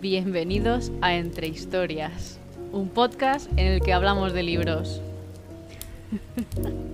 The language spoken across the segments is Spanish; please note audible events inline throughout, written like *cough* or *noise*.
Bienvenidos a Entre Historias, un podcast en el que hablamos de libros. *laughs*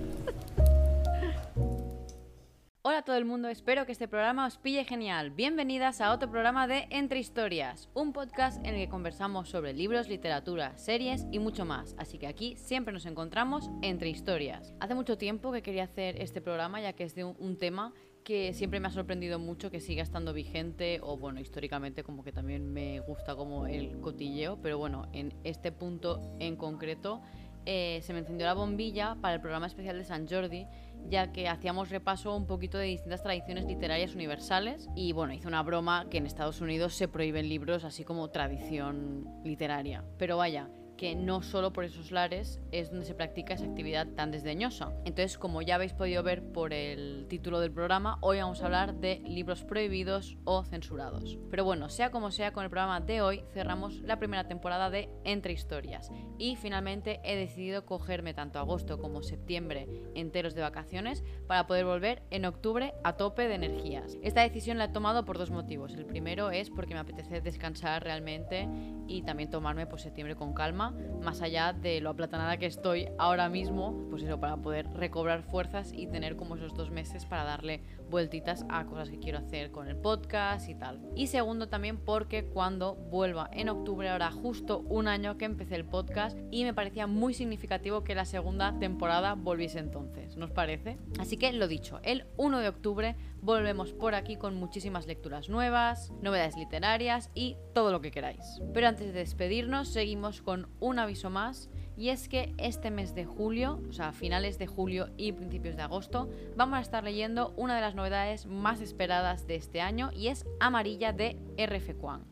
todo el mundo, espero que este programa os pille genial. Bienvenidas a otro programa de Entre Historias, un podcast en el que conversamos sobre libros, literatura, series y mucho más. Así que aquí siempre nos encontramos entre historias. Hace mucho tiempo que quería hacer este programa ya que es de un, tema que siempre me ha sorprendido mucho que siga estando vigente o bueno, históricamente como que también me gusta como el cotilleo, pero bueno, en este punto en concreto eh, se me encendió la bombilla para el programa especial de San Jordi, ya que hacíamos repaso un poquito de distintas tradiciones literarias universales y bueno, hice una broma que en Estados Unidos se prohíben libros así como tradición literaria. Pero vaya, que no solo por esos lares es donde se practica esa actividad tan desdeñosa. Entonces, como ya habéis podido ver por el título del programa, hoy vamos a hablar de libros prohibidos o censurados. Pero bueno, sea como sea, con el programa de hoy cerramos la primera temporada de Entre Historias y finalmente he decidido cogerme tanto agosto como septiembre enteros de vacaciones para poder volver en octubre a tope de energías. Esta decisión la he tomado por dos motivos. El primero es porque me apetece descansar realmente y también tomarme pues septiembre con calma más allá de lo aplatanada que estoy ahora mismo, pues eso, para poder recobrar fuerzas y tener como esos dos meses para darle vueltitas a cosas que quiero hacer con el podcast y tal. Y segundo también porque cuando vuelva en octubre, ahora justo un año que empecé el podcast y me parecía muy significativo que la segunda temporada volviese entonces, ¿nos parece? Así que lo dicho, el 1 de octubre volvemos por aquí con muchísimas lecturas nuevas, novedades literarias y todo lo que queráis. Pero antes de despedirnos, seguimos con un aviso más y es que este mes de julio, o sea, finales de julio y principios de agosto, vamos a estar leyendo una de las novedades más esperadas de este año y es Amarilla de R.F. Kwan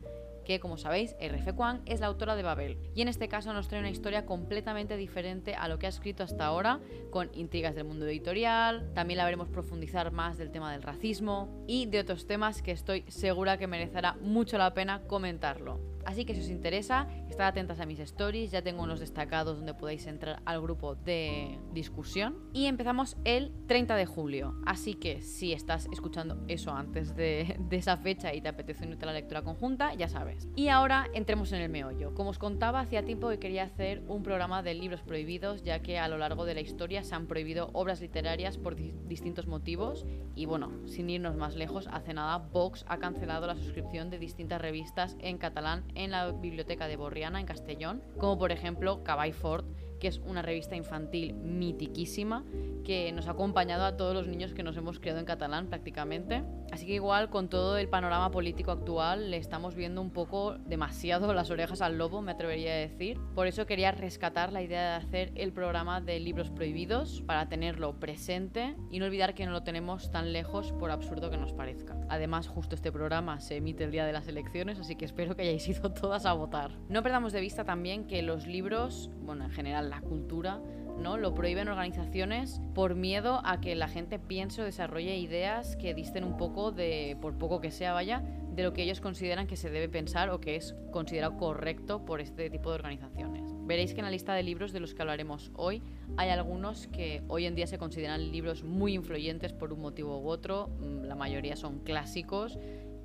que como sabéis, R.F. Kwan es la autora de Babel, y en este caso nos trae una historia completamente diferente a lo que ha escrito hasta ahora, con intrigas del mundo editorial, también la veremos profundizar más del tema del racismo y de otros temas que estoy segura que merecerá mucho la pena comentarlo. Así que si os interesa, estad atentas a mis stories, ya tengo unos destacados donde podéis entrar al grupo de discusión. Y empezamos el 30 de julio, así que si estás escuchando eso antes de, esa fecha y te apetece unirte a la lectura conjunta, ya sabes. Y ahora entremos en el meollo. Como os contaba, hacía tiempo que quería hacer un programa de libros prohibidos, ya que a lo largo de la historia se han prohibido obras literarias por distintos motivos. Y bueno, sin irnos más lejos, hace nada Vox ha cancelado la suscripción de distintas revistas en catalán en la biblioteca de Borriana, en Castellón, como por ejemplo Caball Fort, que es una revista infantil mitiquísima que nos ha acompañado a todos los niños que nos hemos criado en catalán prácticamente. Así que igual con todo el panorama político actual le estamos viendo un poco demasiado las orejas al lobo, me atrevería a decir. Por eso quería rescatar la idea de hacer el programa de libros prohibidos para tenerlo presente y no olvidar que no lo tenemos tan lejos por absurdo que nos parezca. Además, justo este programa se emite el día de las elecciones, así que espero que hayáis *laughs* ido todas a votar. No perdamos de vista también que los libros, bueno, en general la cultura, ¿no? Lo prohíben organizaciones por miedo a que la gente piense o desarrolle ideas que disten un poco de, por poco que sea, vaya, de lo que ellos consideran que se debe pensar o que es considerado correcto por este tipo de organizaciones. Veréis que en la lista de libros de los que hablaremos hoy hay algunos que hoy en día se consideran libros muy influyentes por un motivo u otro, mm, la mayoría son clásicos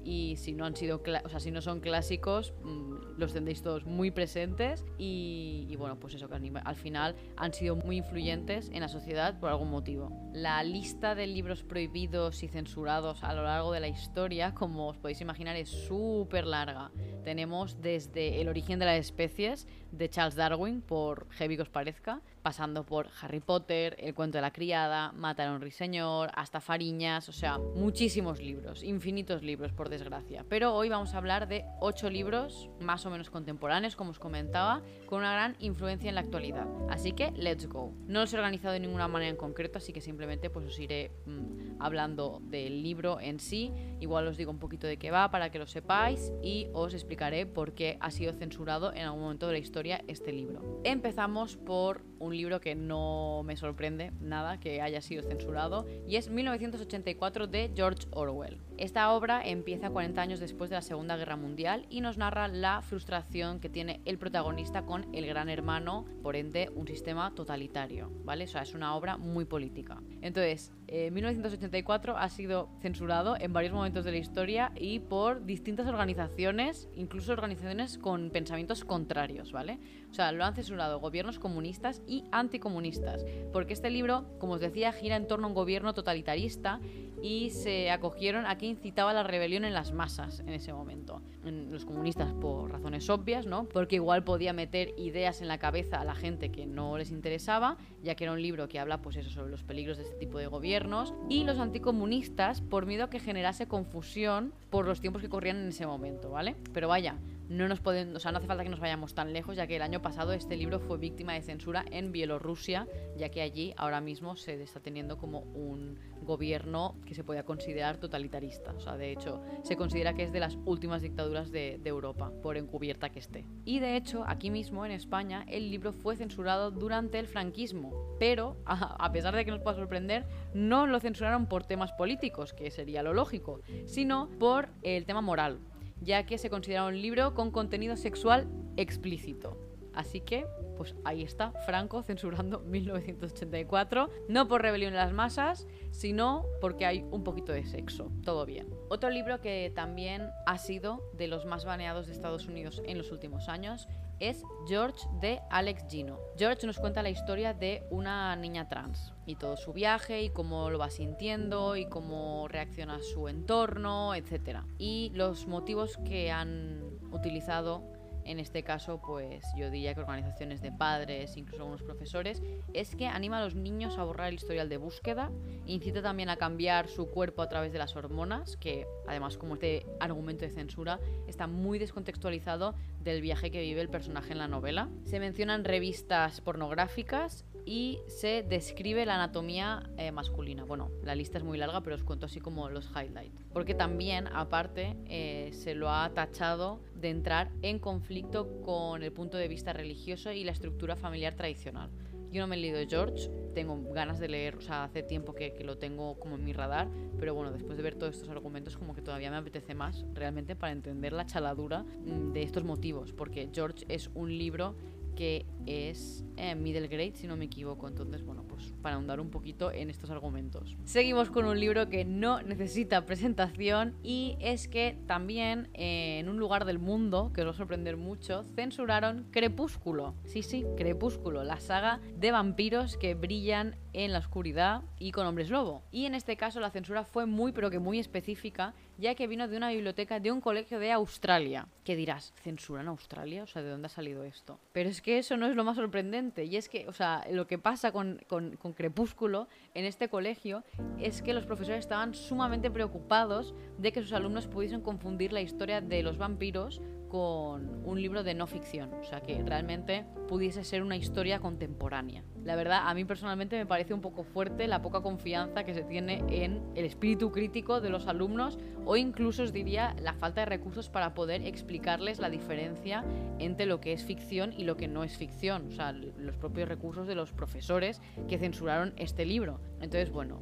y si no han sido o sea, si no son clásicos mm, los tendréis todos muy presentes y, bueno pues eso que al final han sido muy influyentes en la sociedad por algún motivo la lista de libros prohibidos y censurados a lo largo de la historia como os podéis imaginar es súper larga tenemos desde el origen de las especies de Charles Darwin por heavy que os parezca pasando por Harry Potter, El cuento de la criada, Matar a un ruiseñor, hasta Fariñas, o sea, muchísimos libros, infinitos libros, por desgracia. Pero hoy vamos a hablar de ocho libros más o menos contemporáneos, como os comentaba, con una gran influencia en la actualidad. Así que, let's go. No los he organizado de ninguna manera en concreto, así que simplemente pues os iré mm, hablando del libro en sí. Igual os digo un poquito de qué va para que lo sepáis y os explicaré por qué ha sido censurado en algún momento de la historia este libro. Empezamos por un libro que no me sorprende nada que haya sido censurado y es 1984 de George Orwell. Esta obra empieza 40 años después de la Segunda Guerra Mundial y nos narra la frustración que tiene el protagonista con el gran hermano, por ende un sistema totalitario, ¿vale? O sea, es una obra muy política. Entonces, 1984 ha sido censurado en varios momentos de la historia y por distintas organizaciones, incluso organizaciones con pensamientos contrarios, ¿vale? O sea, lo han censurado gobiernos comunistas y anticomunistas, porque este libro, como os decía, gira en torno a un gobierno totalitarista y se acogieron a que incitaba la rebelión en las masas en ese momento. En los comunistas por razones obvias, ¿no? Porque igual podía meter ideas en la cabeza a la gente que no les interesaba, ya que era un libro que habla pues eso sobre los peligros de este tipo de gobiernos y los anticomunistas por miedo a que generase confusión por los tiempos que corrían en ese momento, ¿vale? Pero vaya, no nos pueden, o sea, no hace falta que nos vayamos tan lejos, ya que el año pasado este libro fue víctima de censura en Bielorrusia, ya que allí ahora mismo se está teniendo como un gobierno que se podía considerar totalitarista. O sea, de hecho, se considera que es de las últimas dictaduras de, de Europa, por encubierta que esté. Y de hecho, aquí mismo en España, el libro fue censurado durante el franquismo, pero *laughs* a pesar de que nos pueda sorprender, no lo censuraron por temas políticos, que sería lo lógico, sino por el tema moral ya que se considera un libro con contenido sexual explícito. Así que, pues ahí está, Franco censurando *laughs* 1984, no por rebelión en las masas, sino porque hay un poquito de sexo. Todo bien. Otro libro que también ha sido de los más baneados de Estados Unidos en los últimos años es George de Alex Gino. George nos cuenta la historia de una niña trans y todo su viaje y cómo lo va sintiendo y cómo reacciona su entorno, etc. Y los motivos que han utilizado en este caso, pues yo diría que organizaciones de padres, incluso algunos profesores, es que anima a los niños a borrar el historial de búsqueda, incita también a cambiar su cuerpo a través de las hormonas, que además como este argumento de censura está muy descontextualizado del viaje que vive el personaje en la novela. Se mencionan revistas pornográficas y se describe la anatomía eh, masculina. Bueno, la lista es muy larga, pero os cuento así como los highlights. Porque también, aparte, eh, se lo ha tachado de entrar en conflicto con el punto de vista religioso y la estructura familiar tradicional. Yo no me he leído George, tengo ganas de leer, o sea, hace tiempo que, que, lo tengo como en mi radar, pero bueno, después de ver todos estos argumentos, como que todavía me apetece más realmente para entender la chaladura mm, de estos motivos, porque George es un libro que es eh, middle grade, si no me equivoco. Entonces, bueno, pues para ahondar un poquito en estos argumentos. Seguimos con un libro que no necesita presentación y es que también eh, en un lugar del mundo, que os va a sorprender mucho, censuraron Crepúsculo. Sí, sí, Crepúsculo, la saga de vampiros que brillan en la oscuridad y con hombres lobo. Y en este caso la censura fue muy pero que muy específica, ya que vino de una biblioteca de un colegio de Australia. ¿Qué dirás? ¿Censura en Australia? O sea, ¿de dónde ha salido esto? Pero es que eso no es lo más sorprendente. Y es que, o sea, lo que pasa con, con, con Crepúsculo en este colegio es que los profesores estaban sumamente preocupados de que sus alumnos pudiesen confundir la historia de los vampiros con un libro de no ficción, o sea que realmente pudiese ser una historia contemporánea. La verdad, a mí personalmente me parece un poco fuerte la poca confianza que se tiene en el espíritu crítico de los alumnos o incluso os diría la falta de recursos para poder explicarles la diferencia entre lo que es ficción y lo que no es ficción, o sea, los propios recursos de los profesores que censuraron este libro. Entonces, bueno,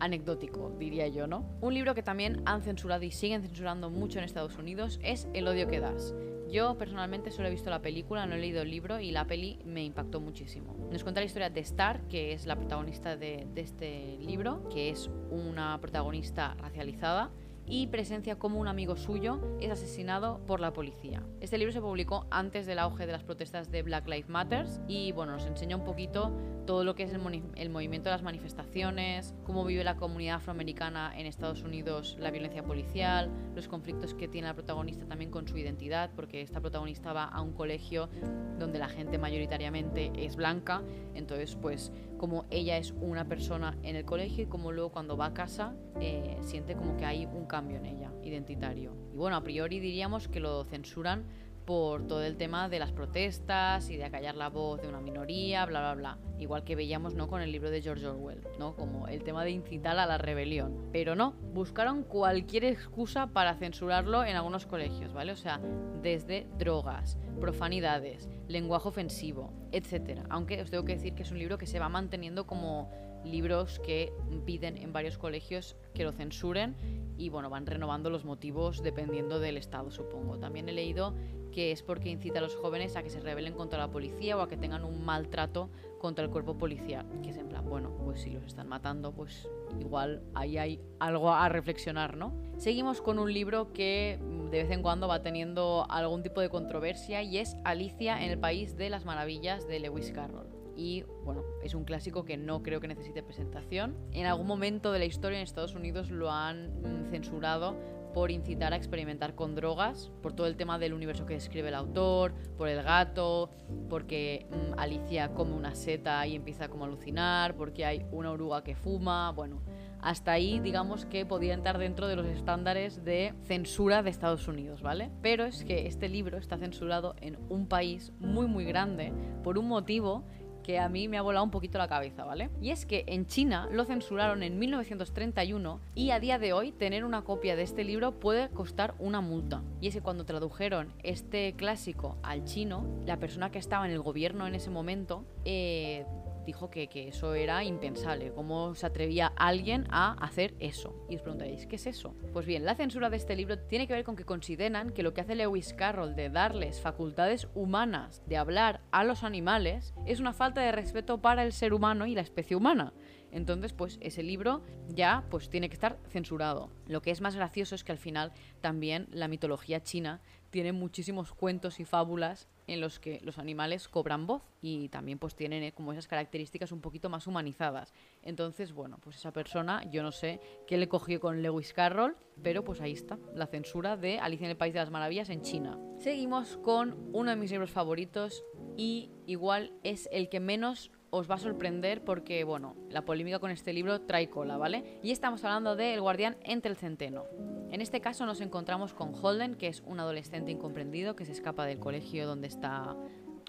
anecdótico, diría yo, ¿no? Un libro que también han censurado y siguen censurando mucho en Estados Unidos es El odio que das. Yo personalmente solo he visto la película, no he leído el libro y la peli me impactó muchísimo. Nos cuenta la historia de Star, que es la protagonista de, de este libro, que es una protagonista racializada y presencia como un amigo suyo es asesinado por la policía. Este libro se publicó antes del auge de las protestas de Black Lives Matter y bueno, nos enseña un poquito todo lo que es el, el, movimiento de las manifestaciones, cómo vive la comunidad afroamericana en Estados Unidos, la violencia policial, los conflictos que tiene la protagonista también con su identidad, porque esta protagonista va a un colegio donde la gente mayoritariamente es blanca, entonces pues como ella es una persona en el colegio y como luego cuando va a casa eh, siente como que hay un cambio en ella, identitario. Y bueno, a priori diríamos que lo censuran por todo el tema de las protestas y de acallar la voz de una minoría, bla, bla, bla. Igual que veíamos ¿no? con el libro de George Orwell, ¿no? como el tema de incitar a la rebelión. Pero no, buscaron cualquier excusa para censurarlo en algunos colegios, ¿vale? O sea, desde drogas, profanidades, lenguaje ofensivo, etc. Aunque os tengo que decir que es un libro que se va manteniendo como libros que piden en varios colegios que lo censuren y bueno, van renovando los motivos dependiendo del estado, supongo. También he leído que es porque incita a los jóvenes a que se rebelen contra la policía o a que tengan un maltrato contra el cuerpo policial, que es en plan, bueno, pues si los están matando, pues igual ahí hay algo a reflexionar, ¿no? Seguimos con un libro que de vez en cuando va teniendo algún tipo de controversia y es Alicia en el País de las Maravillas de Lewis Carroll y bueno, es un clásico que no creo que necesite presentación. En algún momento de la historia en Estados Unidos lo han censurado por incitar a experimentar con drogas, por todo el tema del universo que describe el autor, por el gato, porque mm, Alicia come una seta y empieza como a alucinar, porque hay una oruga que fuma, bueno, hasta ahí digamos que podía entrar dentro de los estándares de censura de Estados Unidos, ¿vale? Pero es que este libro está censurado en un país muy muy grande por un motivo que a mí me ha volado un poquito la cabeza, ¿vale? Y es que en China lo censuraron en 1931 y a día de hoy tener una copia de este libro puede costar una multa. Y es que cuando tradujeron este clásico al chino, la persona que estaba en el gobierno en ese momento eh, dijo que, eso era impensable. ¿Cómo se atrevía alguien a hacer eso? Y os preguntaréis, ¿qué es eso? Pues bien, la censura de este libro tiene que ver con que consideran que lo que hace Lewis Carroll de darles facultades humanas de hablar a los animales es una falta de respeto para el ser humano y la especie humana. Entonces, pues ese libro ya pues tiene que estar censurado. Lo que es más gracioso es que al final también la mitología china tiene muchísimos cuentos y fábulas en los que los animales cobran voz y también pues tienen eh, como esas características un poquito más humanizadas. Entonces, bueno, pues esa persona, yo no sé qué le cogió con Lewis Carroll, pero pues ahí está, la censura de Alicia en el País de las Maravillas en China. Seguimos con uno de mis libros favoritos y igual es el que menos os va a sorprender porque, bueno, la polémica con este libro trae cola, ¿vale? Y estamos hablando de El guardián entre el centeno. En este caso nos encontramos con Holden, que es un adolescente incomprendido que se escapa del colegio donde está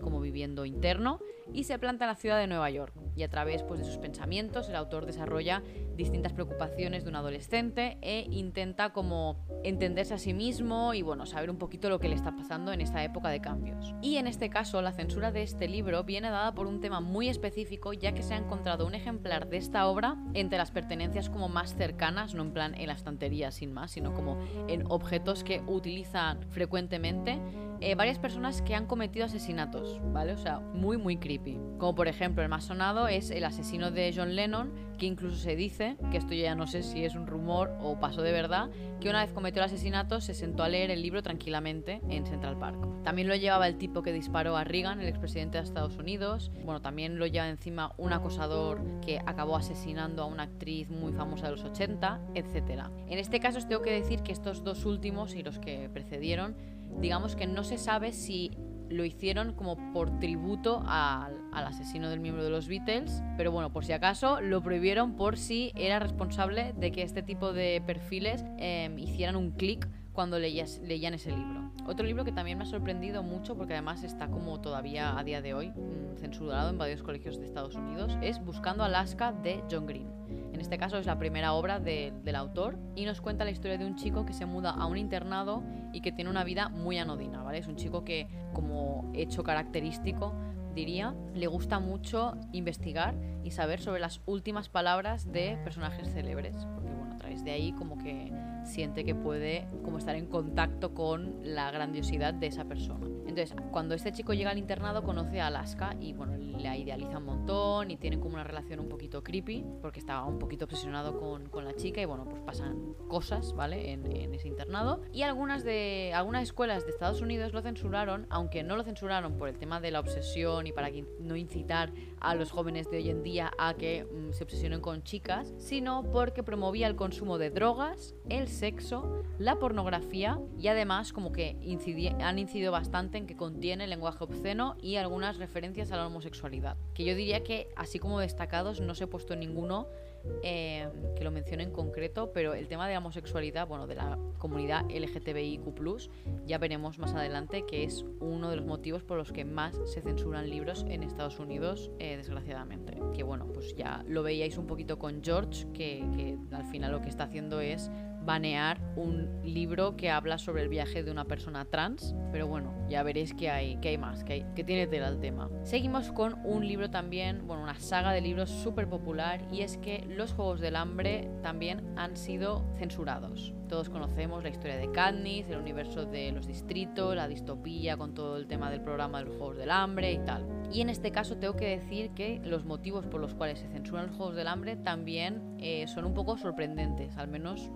como viviendo interno y se planta en la ciudad de Nueva York. Y a través pues, de sus pensamientos el autor desarrolla distintas preocupaciones de un adolescente e intenta como entenderse a sí mismo y bueno, saber un poquito lo que le está pasando en esta época de cambios. Y en este caso la censura de este libro viene dada por un tema muy específico ya que se ha encontrado un ejemplar de esta obra entre las pertenencias como más cercanas, no en plan en la estantería sin más, sino como en objetos que utilizan frecuentemente eh, varias personas que han cometido asesinatos, ¿vale? O sea, muy muy creepy. Como por ejemplo el más sonado es el asesino de John Lennon, que incluso se dice, que esto ya no sé si es un rumor o pasó de verdad, que una vez cometió el asesinato se sentó a leer el libro tranquilamente en Central Park. También lo llevaba el tipo que disparó a Reagan, el expresidente de Estados Unidos. Bueno, también lo lleva encima un acosador que acabó asesinando a una actriz muy famosa de los 80, etc. En este caso os tengo que decir que estos dos últimos y los que precedieron, digamos que no se sabe si lo hicieron como por tributo al, asesino del miembro de los Beatles, pero bueno, por si acaso lo prohibieron por si era responsable de que este tipo de perfiles em, hicieran un clic cuando leían ese libro. Otro libro que también me ha sorprendido mucho, porque además está como todavía a día de hoy mm, censurado en varios colegios de Estados Unidos, es Buscando Alaska de John Green. En este caso es la primera obra del autor y nos cuenta la historia de un chico que se muda a un internado y que tiene una vida muy anodina, ¿vale? Es un chico que, como hecho característico, diría, le gusta mucho investigar y saber sobre las últimas palabras de personajes célebres, porque bueno, a través de ahí como que siente que puede como estar en contacto con la grandiosidad de esa persona. Entonces, cuando este chico llega al internado, conoce a Alaska y bueno, la idealiza un montón y tienen como una relación un poquito creepy, porque estaba un poquito obsesionado con, con la chica y bueno, pues pasan cosas, ¿vale? En, ese internado. Y algunas de algunas escuelas de Estados Unidos lo censuraron, aunque no lo censuraron por el tema de la obsesión y para no incitar a los jóvenes de hoy en día a que mm, se obsesionen con chicas, sino porque promovía el consumo de drogas, el sexo, la pornografía y además como que han incidido bastante en que contiene lenguaje obsceno y algunas referencias a la homosexualidad. Que yo diría que así como destacados no se he puesto ninguno eh, que lo mencione en concreto, pero el tema de la homosexualidad, bueno, de la comunidad LGTBIQ, ya veremos más adelante que es uno de los motivos por los que más se censuran libros en Estados Unidos, eh, desgraciadamente. Que bueno, pues ya lo veíais un poquito con George, que al final lo que está haciendo es banear un libro que habla sobre el viaje de una persona trans, pero bueno, ya veréis que hay, que hay más, que, hay, que tiene tela el tema. Seguimos con un libro también, bueno, una saga de libros súper popular y es que los Juegos del Hambre también han sido censurados. Todos conocemos la historia de Katniss, el universo de los distritos, la distopía con todo el tema del programa de los Juegos del Hambre y tal. Y en este caso tengo que decir que los motivos por los cuales se censuran los Juegos del Hambre también eh, son un poco sorprendentes, al menos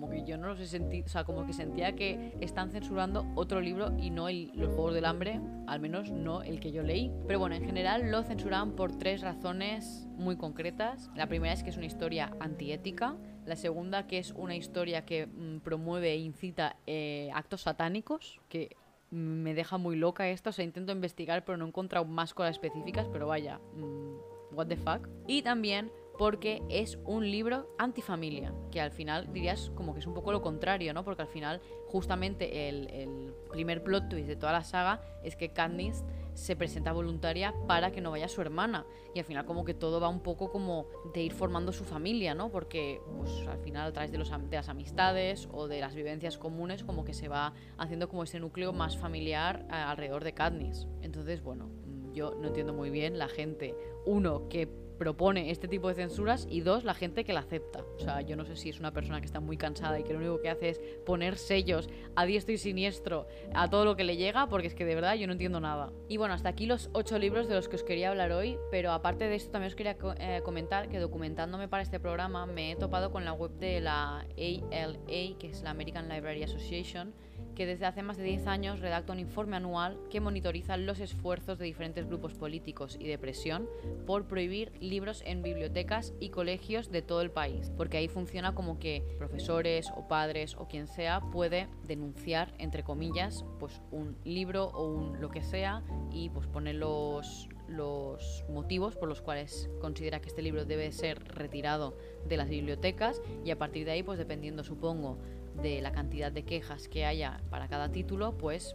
como que yo no los he sentido, o sea, como que sentía que están censurando otro libro y no los Juegos del Hambre, al menos no el que yo leí. Pero bueno, en general lo censuraban por tres razones muy concretas. La primera es que es una historia antiética. La segunda que es una historia que mm, promueve e incita eh, actos satánicos, que me deja muy loca esto. O sea, intento investigar, pero no he encontrado más cosas específicas, pero vaya, mm, what the fuck. Y también porque es un libro antifamilia, que al final dirías como que es un poco lo contrario, ¿no? Porque al final justamente el, primer plot twist de toda la saga es que Katniss se presenta voluntaria para que no vaya su hermana y al final como que todo va un poco como de ir formando su familia, ¿no? Porque pues al final a través de, las amistades o de las vivencias comunes como que se va haciendo como ese núcleo más familiar alrededor de Katniss. Entonces, bueno, yo no entiendo muy bien la gente, uno, que propone este tipo de censuras y dos, la gente que la acepta. O sea, yo no sé si es una persona que está muy cansada y que lo único que hace es poner sellos a diestro y siniestro a todo lo que le llega, porque es que de verdad yo no entiendo nada. Y bueno, hasta aquí los ocho libros de los que os quería hablar hoy, pero aparte de esto también os quería eh, comentar que documentándome para este programa me he topado con la web de la ALA, que es la American Library Association, que desde hace más de 10 años redacta un informe anual que monitoriza los esfuerzos de diferentes grupos políticos y de presión por prohibir libros en bibliotecas y colegios de todo el país, porque ahí funciona como que profesores o padres o quien sea puede denunciar, entre comillas, pues un libro o un lo que sea y pues poner los, los motivos por los cuales considera que este libro debe ser retirado de las bibliotecas y a partir de ahí, pues dependiendo, supongo, de la cantidad de quejas que haya para cada título, pues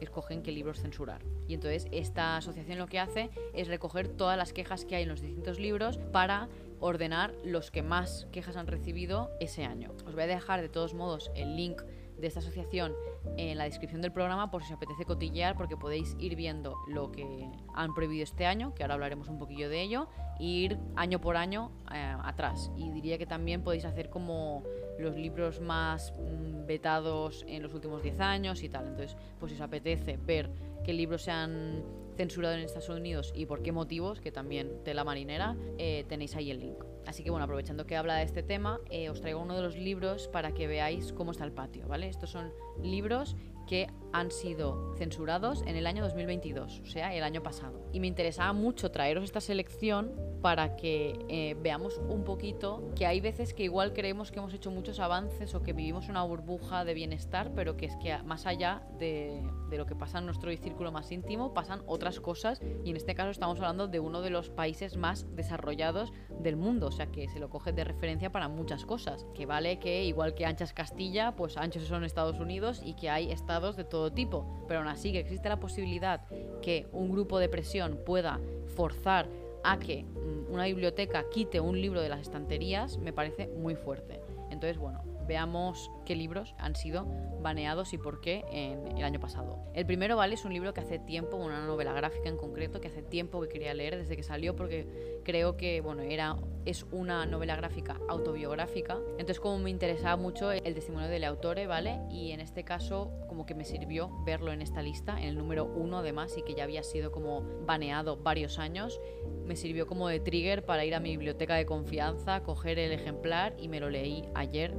escogen qué libros censurar. Y entonces esta asociación lo que hace es recoger todas las quejas que hay en los distintos libros para ordenar los que más quejas han recibido ese año. Os voy a dejar de todos modos el link de esta asociación en la descripción del programa por si os apetece cotillear porque podéis ir viendo lo que han prohibido este año, que ahora hablaremos un poquillo de ello, e ir año por año eh, atrás. Y diría que también podéis hacer como los libros más mm, vetados en los últimos 10 años y tal. Entonces, pues si os apetece ver qué libros se han censurado en Estados Unidos y por qué motivos, que también de la marinera, eh, tenéis ahí el link. Así que bueno, aprovechando que habla de este tema, eh, os traigo uno de los libros para que veáis cómo está el patio, ¿vale? Estos son libros que han sido censurados en el año 2022, o sea, el año pasado. Y me interesaba mucho traeros esta selección para que eh, veamos un poquito que hay veces que igual creemos que hemos hecho muchos avances o que vivimos una burbuja de bienestar, pero que es que más allá de, de lo que pasa en nuestro círculo más íntimo, pasan otras cosas y en este caso estamos hablando de uno de los países más desarrollados del mundo, o sea que se lo coge de referencia para muchas cosas, que vale que igual que anchas Castilla, pues anchos son Estados Unidos y que hay estados de todo tipo, pero aún así que existe la posibilidad que un grupo de presión pueda forzar a que mm, una biblioteca quite un libro de las estanterías me parece muy fuerte. Entonces, bueno, veamos qué libros han sido baneados y por qué en el año pasado. El primero, ¿vale? Es un libro que hace tiempo, una novela gráfica en concreto, que hace tiempo que quería leer desde que salió porque creo que, bueno, era, es una novela gráfica autobiográfica. Entonces, como me interesaba mucho el testimonio del autor, ¿vale? Y en este caso, como que me sirvió verlo en esta lista, en el número uno además, y que ya había sido como baneado varios años, me sirvió como de trigger para ir a mi biblioteca de confianza, coger el ejemplar y me lo leí ayer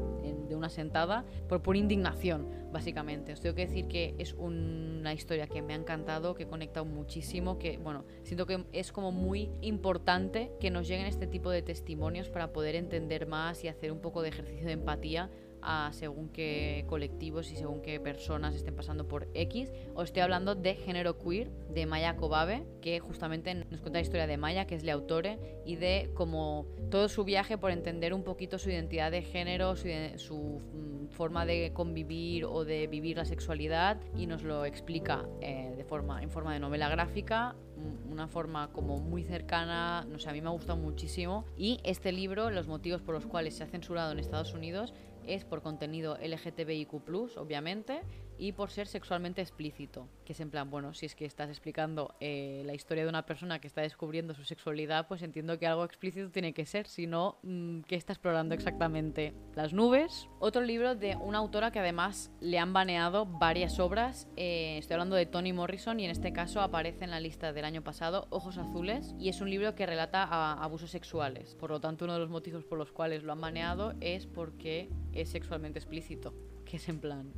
de una sentada por pura indignación, básicamente. Os tengo que decir que es una historia que me ha encantado, que he conectado muchísimo, que, bueno, siento que es como muy importante que nos lleguen este tipo de testimonios para poder entender más y hacer un poco de ejercicio de empatía a según qué colectivos y según qué personas estén pasando por X. Os estoy hablando de Género Queer, de Maya Kobabe, que justamente nos cuenta la historia de Maya, que es la autora, y de como todo su viaje por entender un poquito su identidad de género, su, su mm, forma de convivir o de vivir la sexualidad, y nos lo explica eh, de forma, en forma de novela gráfica una forma como muy cercana, no sé, a mí me ha gustado muchísimo. Y este libro, los motivos por los cuales se ha censurado en Estados Unidos, es por contenido LGTBIQ, obviamente, y por ser sexualmente explícito. Que es en plan, bueno, si es que estás explicando eh, la historia de una persona que está descubriendo su sexualidad, pues entiendo que algo explícito tiene que ser, si no, mm, ¿qué está explorando exactamente? Las nubes. Otro libro de una autora que además le han baneado varias obras. Eh, estoy hablando de Toni Morrison y en este caso aparece en la lista del año pasado Ojos Azules y es un libro que relata abusos sexuales. Por lo tanto, uno de los motivos por los cuales lo han baneado es porque es sexualmente explícito. Que es en plan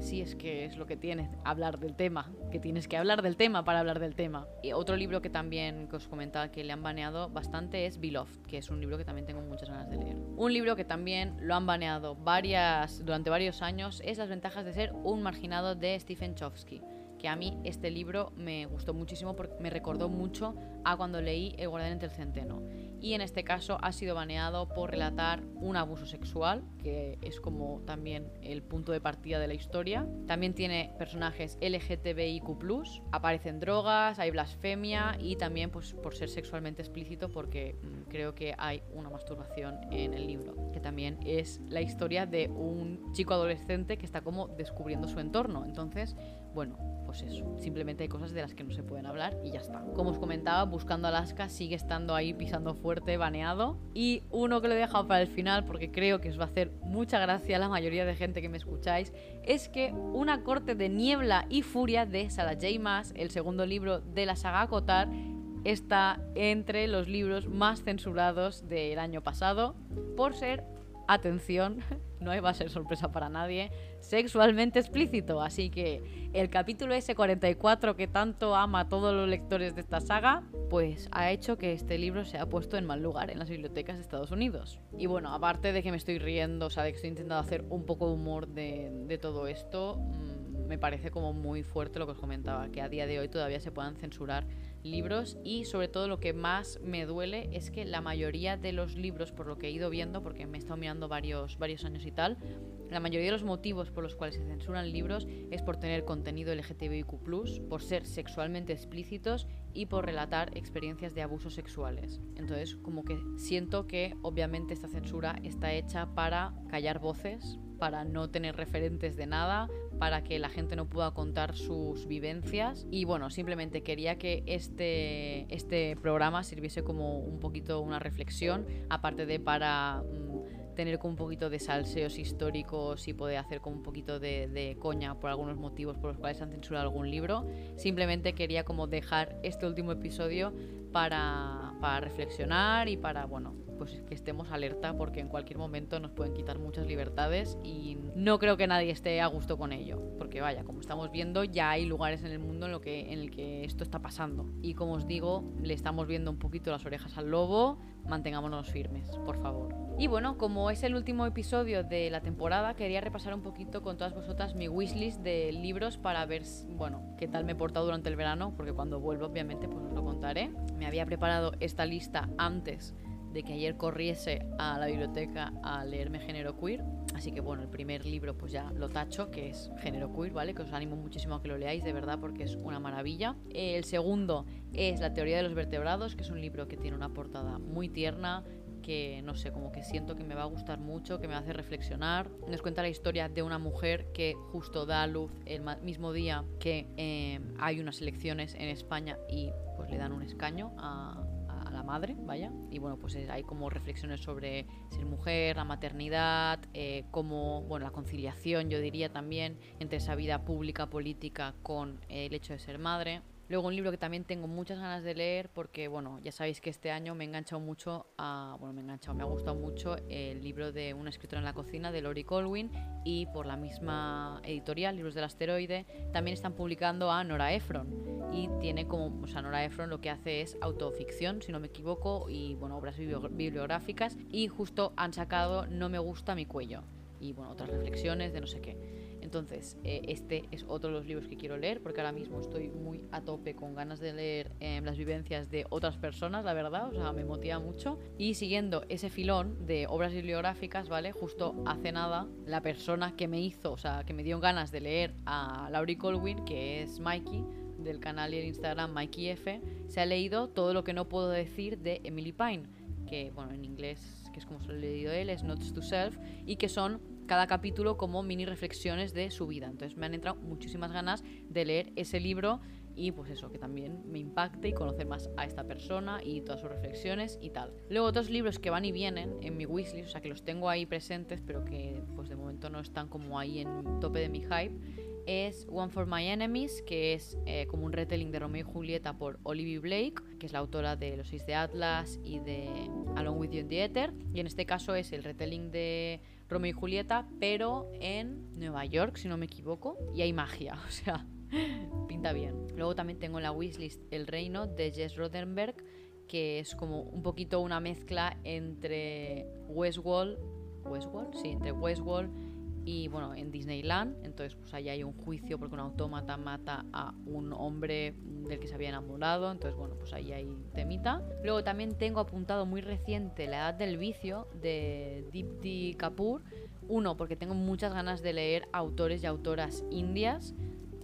sí es que es lo que tienes, hablar del tema, que tienes que hablar del tema para hablar del tema. Y otro libro que también os comentaba que le han baneado bastante es Beloved, que es un libro que también tengo muchas ganas de leer. Un libro que también lo han baneado varias, durante varios años es Las ventajas de ser un marginado de Stephen Chofsky que a mí este libro me gustó muchísimo porque me recordó mucho a cuando leí El guardián entre el centeno y en este caso ha sido baneado por relatar un abuso sexual, que es como también el punto de partida de la historia. También tiene personajes LGTBIQ, aparecen drogas, hay blasfemia y también pues, por ser sexualmente explícito porque mm, creo que hay una masturbación en el libro, que también es la historia de un chico adolescente que está como descubriendo su entorno. Entonces, bueno, pues eso, simplemente hay cosas de las que no se pueden hablar y ya está. Como os comentaba, Buscando Alaska sigue estando ahí pisando fuerte, baneado. Y uno que lo he dejado para el final, porque creo que os va a hacer mucha gracia a la mayoría de gente que me escucháis, es que Una corte de niebla y furia de Sarah J. El segundo libro de la saga Kotar, está entre los libros más censurados del año pasado por ser, atención, *laughs* no va a ser sorpresa para nadie, sexualmente explícito. Así que el capítulo S44 que tanto ama a todos los lectores de esta saga, pues ha hecho que este libro se ha puesto en mal lugar en las bibliotecas de Estados Unidos. Y bueno, aparte de que me estoy riendo, o sea, de que estoy intentando hacer un poco de humor de, todo esto, me parece como muy fuerte lo que os comentaba, que a día de hoy todavía se puedan censurar libros y sobre todo lo que más me duele es que la mayoría de los libros, por lo que he ido viendo, porque me he estado mirando varios, varios años y tal, la mayoría de los motivos por los cuales se censuran libros es por tener contenido LGTBIQ, por ser sexualmente explícitos y por relatar experiencias de abusos sexuales. Entonces, como que siento que obviamente esta censura está hecha para callar voces, para no tener referentes de nada, para que la gente no pueda contar sus vivencias. Y bueno, simplemente quería que este, este programa sirviese como un poquito una reflexión, aparte de para mm, tener como un poquito de salseos históricos y poder hacer como un poquito de, de, coña por algunos motivos por los cuales han censurado algún libro. Simplemente quería como dejar este último episodio para, para reflexionar y para, bueno, pues que estemos alerta porque en cualquier momento nos pueden quitar muchas libertades y no creo que nadie esté a gusto con ello, porque vaya, como estamos viendo, ya hay lugares en el mundo en lo que en el que esto está pasando. Y como os digo, le estamos viendo un poquito las orejas al lobo, mantengámonos firmes, por favor. Y bueno, como es el último episodio de la temporada, quería repasar un poquito con todas vosotras mi wishlist de libros para ver, bueno, qué tal me he portado durante el verano, porque cuando vuelvo obviamente pues lo Me había preparado esta lista antes de que ayer corriese a la biblioteca a leerme género queer. Así que bueno, el primer libro pues ya lo tacho, que es género queer, ¿vale? Que os animo muchísimo a que lo leáis, de verdad, porque es una maravilla. El segundo es La teoría de los vertebrados, que es un libro que tiene una portada muy tierna, que no sé, como que siento que me va a gustar mucho, que me hace reflexionar. Nos cuenta la historia de una mujer que justo da a luz el mismo día que eh, hay unas elecciones en España y pues le dan un escaño a, la madre, vaya. Y bueno, pues hay como reflexiones sobre ser mujer, la maternidad, eh, como, bueno, la conciliación, yo diría también, entre esa vida pública, política, con el hecho de ser madre. Luego un libro que también tengo muchas ganas de leer porque, bueno, ya sabéis que este año me he enganchado mucho a, bueno, me he enganchado, me ha gustado mucho el libro de una escritora en la cocina de Lori Colwyn y por la misma editorial, Libros del Asteroide, también están publicando a Nora Ephron y tiene como, o sea, Nora Ephron lo que hace es autoficción, si no me equivoco, y, bueno, obras bibliográficas y justo han sacado No me gusta mi cuello y, bueno, otras reflexiones de no sé qué. Entonces, eh, este es otro de los libros que quiero leer porque ahora mismo estoy muy a tope con ganas de leer em, las vivencias de otras personas, la verdad, o sea, me motiva mucho. Y siguiendo ese filón de obras bibliográficas, ¿vale? Justo hace nada, la persona que me hizo, o sea, que me dio ganas de leer a Laurie Colwyn, que es Mikey, del canal y el Instagram Mikey F, se ha leído todo lo que no puedo decir de Emily Pine, que, bueno, en inglés, que es como se lo he leído él, es Notes to Self, y que son cada capítulo como mini reflexiones de su vida. Entonces me han entrado muchísimas ganas de leer ese libro y pues eso, que también me impacte y conocer más a esta persona y todas sus reflexiones y tal. Luego otros libros que van y vienen en mi wishlist, o sea que los tengo ahí presentes, pero que pues de momento no están como ahí en tope de mi hype, es One for My Enemies, que es eh, como un retelling de Romeo y Julieta por Olivia Blake, que es la autora de Los Seis de Atlas y de Along with You in the Ether. Y en este caso es el retelling de Romeo y Julieta, pero en Nueva York, si no me equivoco, y hay magia, *laughs* o sea, pinta bien. Luego también tengo en la wishlist El Reino de Jess Rodenberg, que es como un poquito una mezcla entre Westworld, Westworld, sí, entre Westworld y bueno, en Disneyland, entonces pues ahí hay un juicio porque un autómata mata a un hombre del que se había enamorado, entonces bueno, pues ahí hay temita. Luego también tengo apuntado muy reciente La Edad del Vicio de Dipti Kapoor, uno porque tengo muchas ganas de leer autores y autoras indias,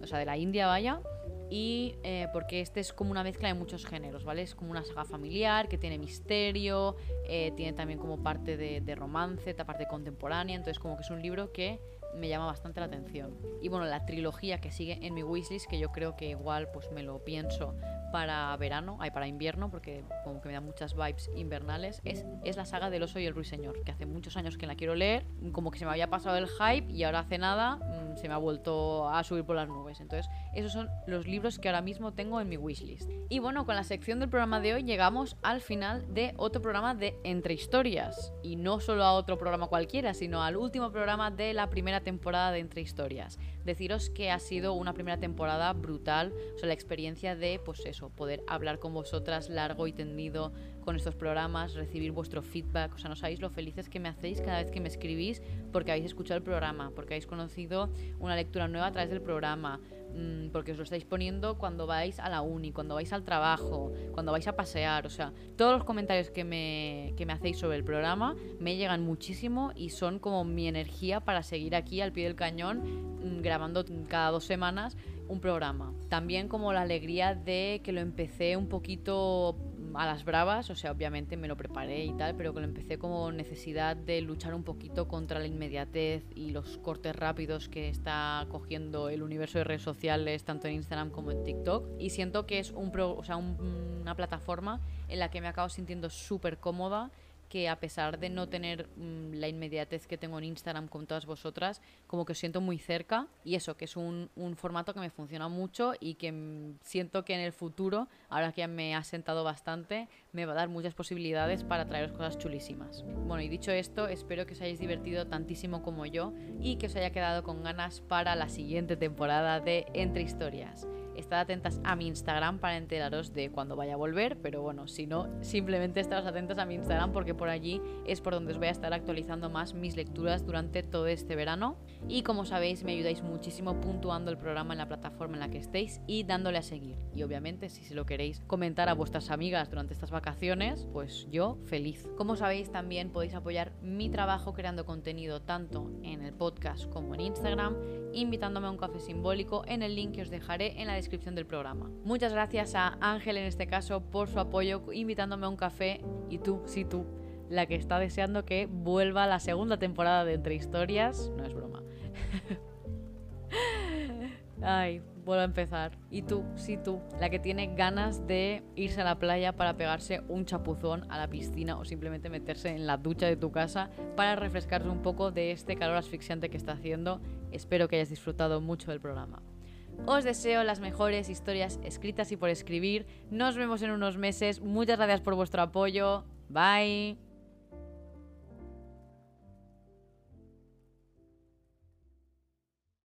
o sea, de la India vaya, y eh, porque este es como una mezcla de muchos géneros, ¿vale? Es como una saga familiar que tiene misterio, eh, tiene también como parte de, de romance, parte contemporánea, entonces como que es un libro que me llama bastante la atención. Y bueno, la trilogía que sigue en mi wishlist, que yo creo que igual pues me lo pienso para verano, hay para invierno, porque como que me da muchas vibes invernales, es, es la saga del oso y el ruiseñor, que hace muchos años que la quiero leer, como que se me había pasado el hype y ahora hace nada mm, se me ha vuelto a subir por las nubes. Entonces, esos son los libros que ahora mismo tengo en mi wishlist. Y bueno, con la sección del programa de hoy llegamos al final de otro programa de Entre Historias. Y no solo a otro programa cualquiera, sino al último programa de la primera temporada de Entre Historias. Deciros que ha sido una primera temporada brutal, o sea, la experiencia de, pues eso, poder hablar con vosotras largo y tendido con estos programas, recibir vuestro feedback, o sea, no sabéis lo felices que me hacéis cada vez que me escribís porque habéis escuchado el programa, porque habéis conocido una lectura nueva a través del programa, mm, porque os lo estáis poniendo cuando vais a la uni, cuando vais al trabajo, cuando vais a pasear, o sea, todos los comentarios que me, que me hacéis sobre el programa me llegan muchísimo y son como mi energía para seguir aquí al pie del cañón mm, grabando cada dos semanas un programa. También como la alegría de que lo empecé un poquito a las bravas, o sea, obviamente me lo preparé y tal, pero que lo empecé como necesidad de luchar un poquito contra la inmediatez y los cortes rápidos que está cogiendo el universo de redes sociales, tanto en Instagram como en TikTok. Y siento que es un o sea, una plataforma en la que me acabo sintiendo súper cómoda que a pesar de no tener mm, la inmediatez que tengo en Instagram con todas vosotras, como que os siento muy cerca y eso, que es un, formato que me funciona mucho y que mm, siento que en el futuro, ahora que ya me ha sentado bastante, me va a dar muchas posibilidades para traeros cosas chulísimas. Bueno, y dicho esto, espero que os hayáis divertido tantísimo como yo y que os haya quedado con ganas para la siguiente temporada de Entre Historias. Estad atentas a mi Instagram para enteraros de cuándo vaya a volver, pero bueno, si no, simplemente estaros atentas a mi Instagram porque por allí es por donde os voy a estar actualizando más mis lecturas durante todo este verano. Y como sabéis, me ayudáis muchísimo puntuando el programa en la plataforma en la que estéis y dándole a seguir. Y obviamente, si se lo queréis comentar a vuestras amigas durante estas vacaciones, pues yo feliz. Como sabéis, también podéis apoyar mi trabajo creando contenido tanto en el podcast como en Instagram, invitándome a un café simbólico en el link que os dejaré en la descripción del programa. Muchas gracias a Ángel en este caso por su apoyo invitándome a un café y tú, sí tú, la que está deseando que vuelva la segunda temporada de Entre Historias. No es broma. *laughs* Ay, vuelvo a empezar. Y tú, sí tú, la que tiene ganas de irse a la playa para pegarse un chapuzón a la piscina o simplemente meterse en la ducha de tu casa para refrescarse un poco de este calor asfixiante que está haciendo. Espero que hayas disfrutado mucho del programa. Os deseo las mejores historias escritas y por escribir. Nos vemos en unos meses. Muchas gracias por vuestro apoyo. Bye.